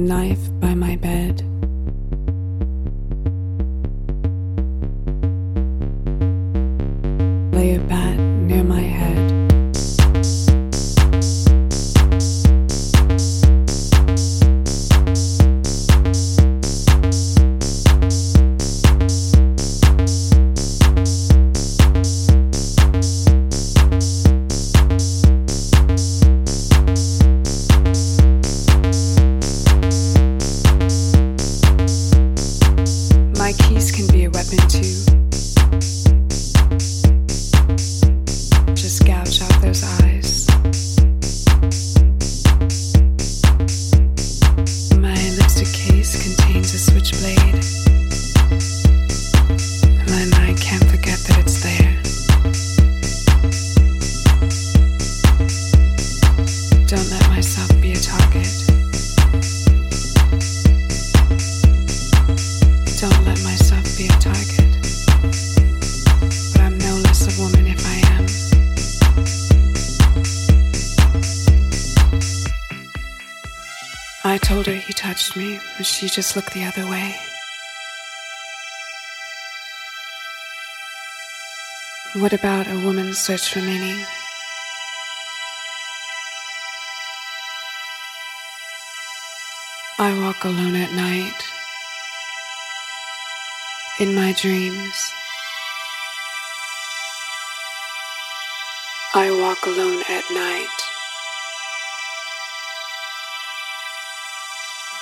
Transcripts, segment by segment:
knife. She just look the other way. What about a woman's search for meaning? I walk alone at night. In my dreams, I walk alone at night.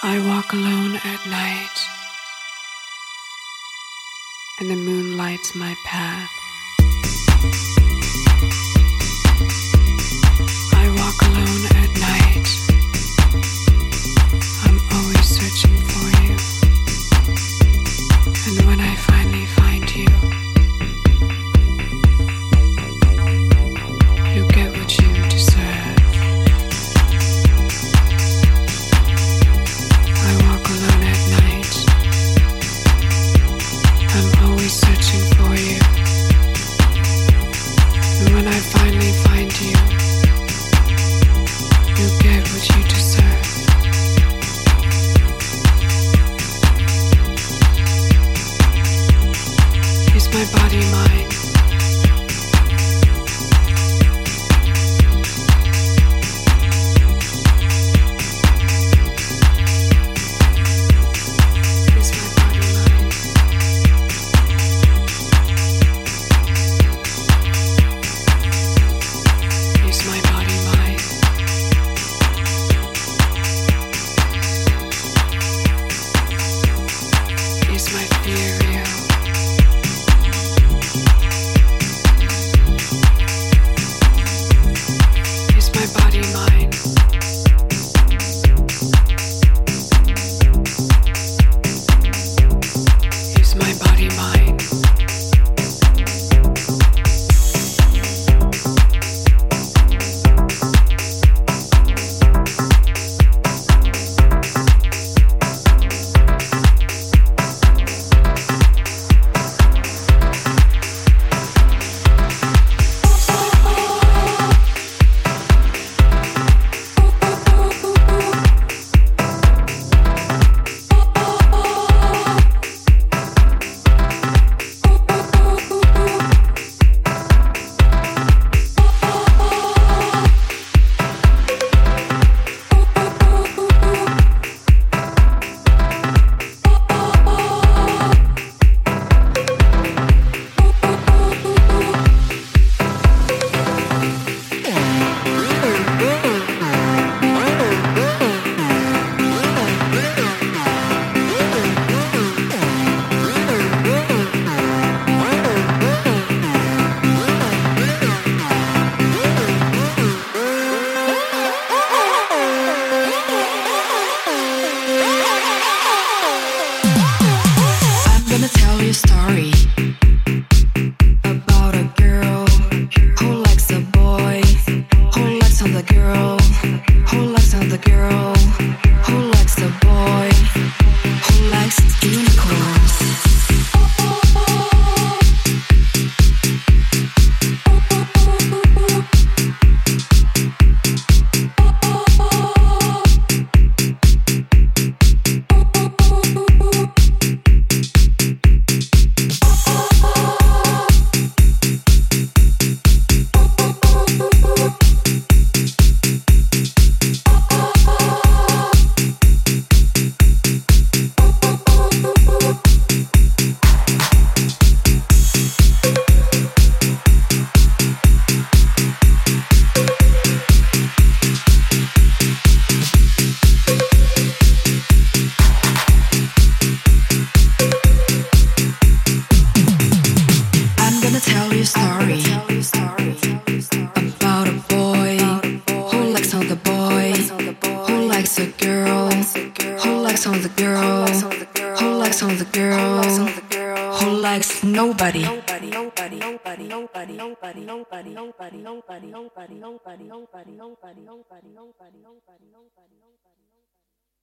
I walk alone at night, and the moon lights my path. I walk alone at night. I'm always searching for you. And when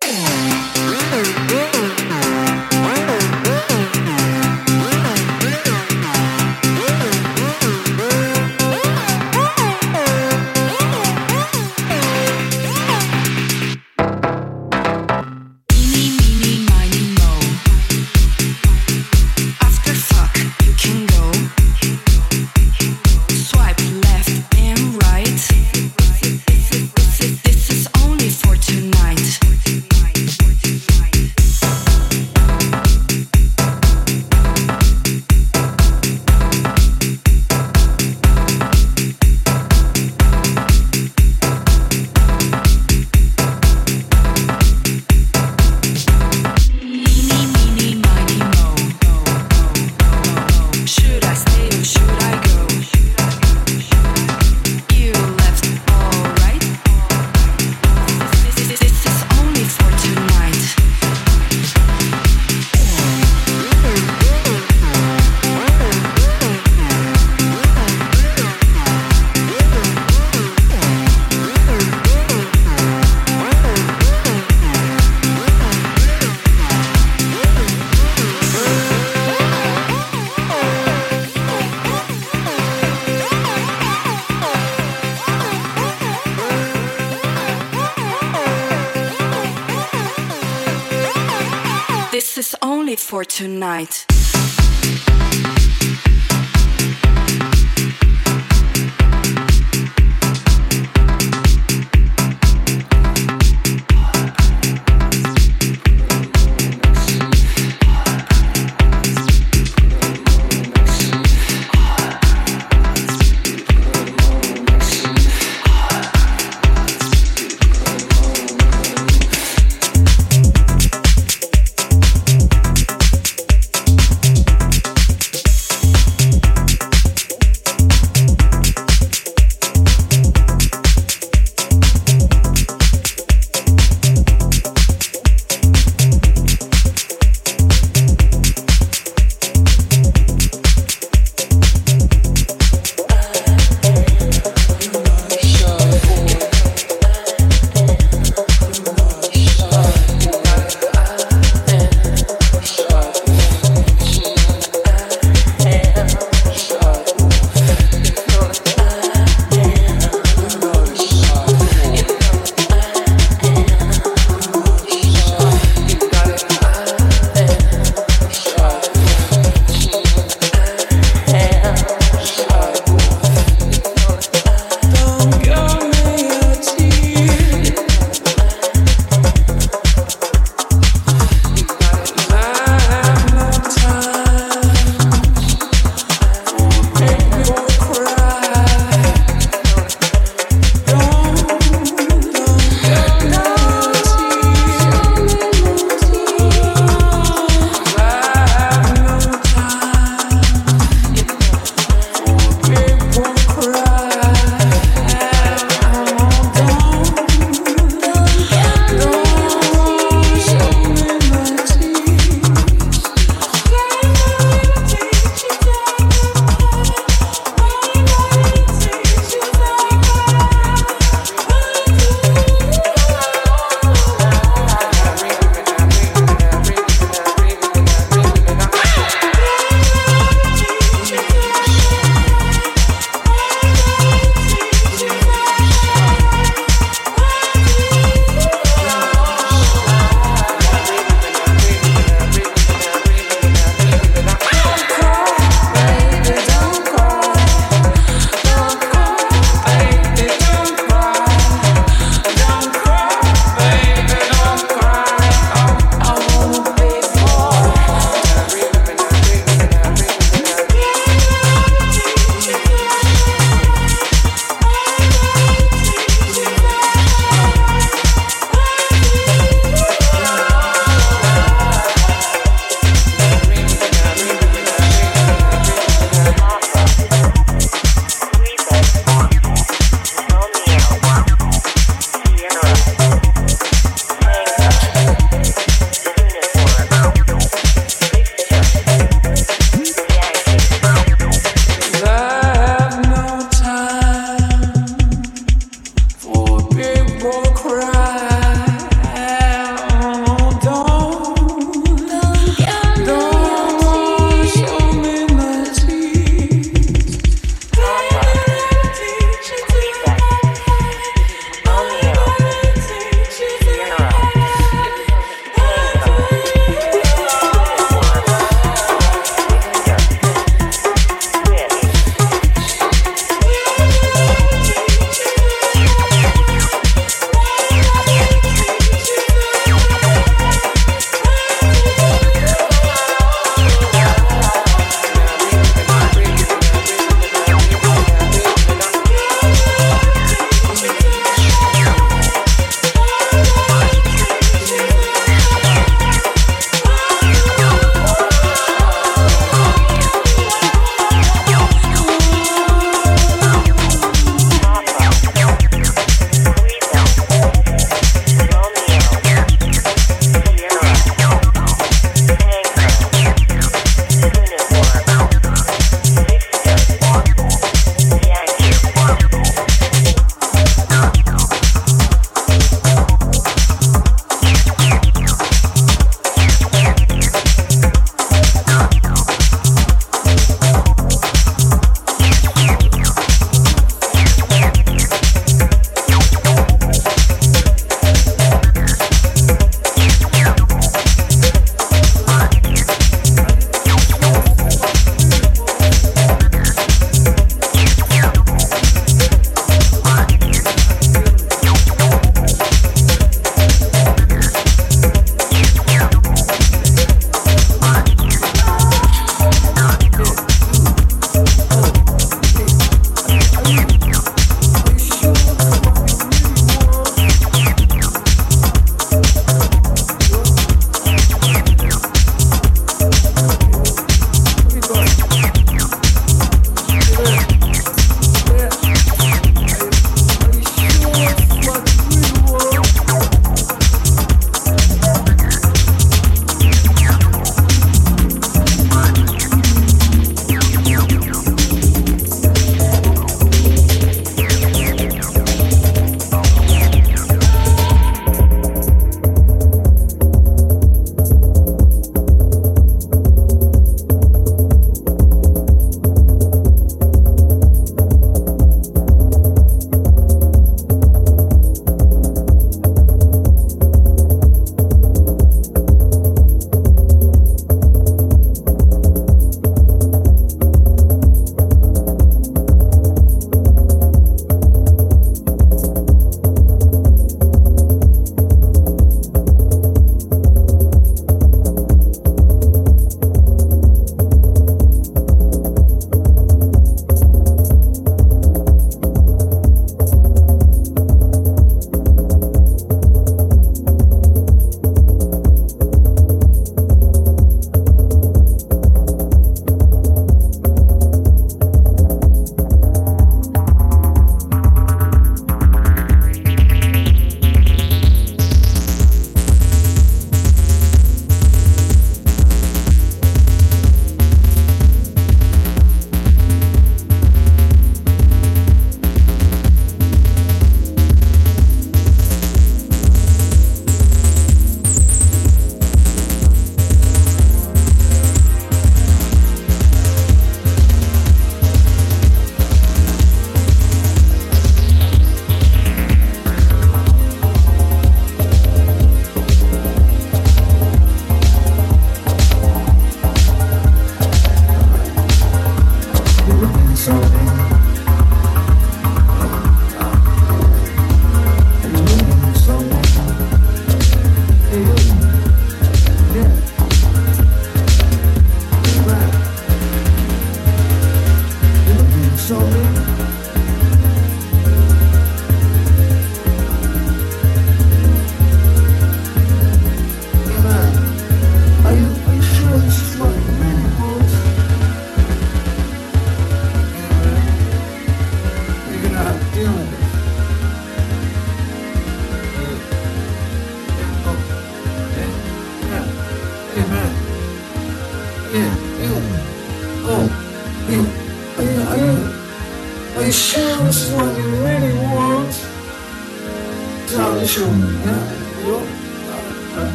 tonight.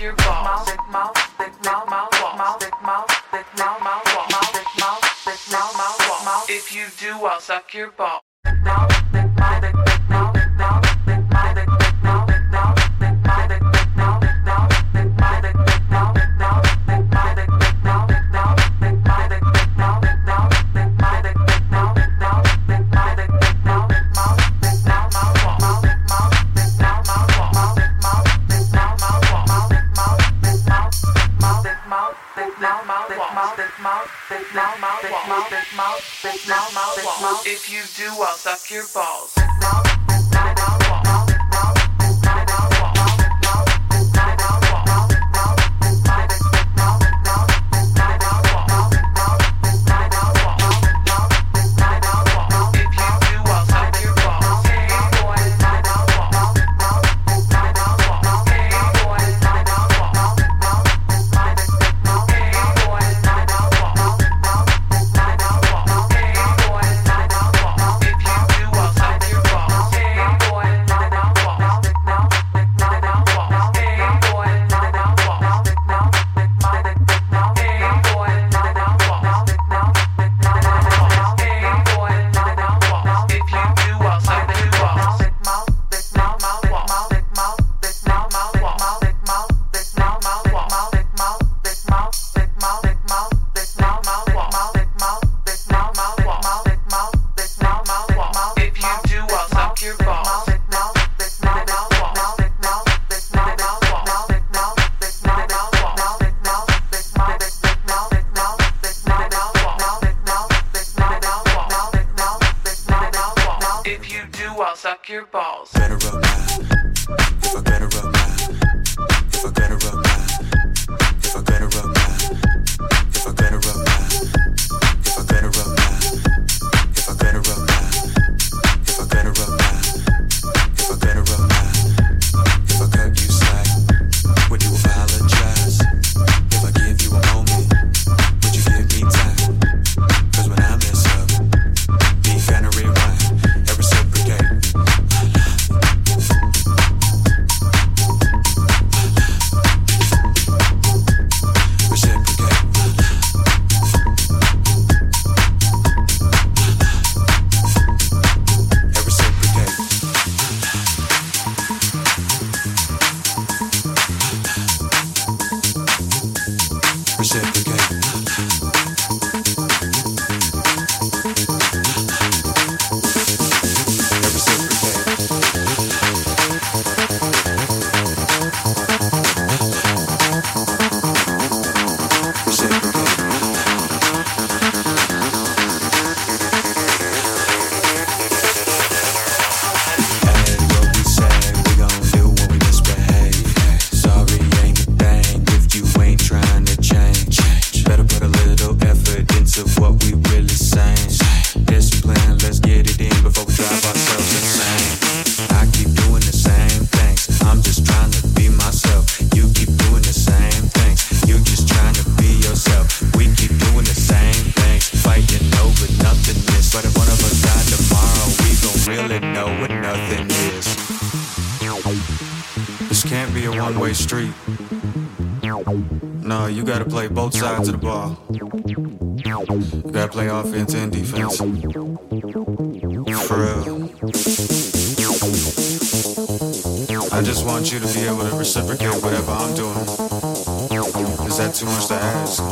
your balls. Mouth, If you do, I'll suck your balls. Mouth, mouth, mouth, mouth, mouth, mouth. If you do, I'll suck your balls. Mouth, mouth. balls. offense and defense. For real. I just want you to be able to reciprocate whatever I'm doing. Is that too much to ask?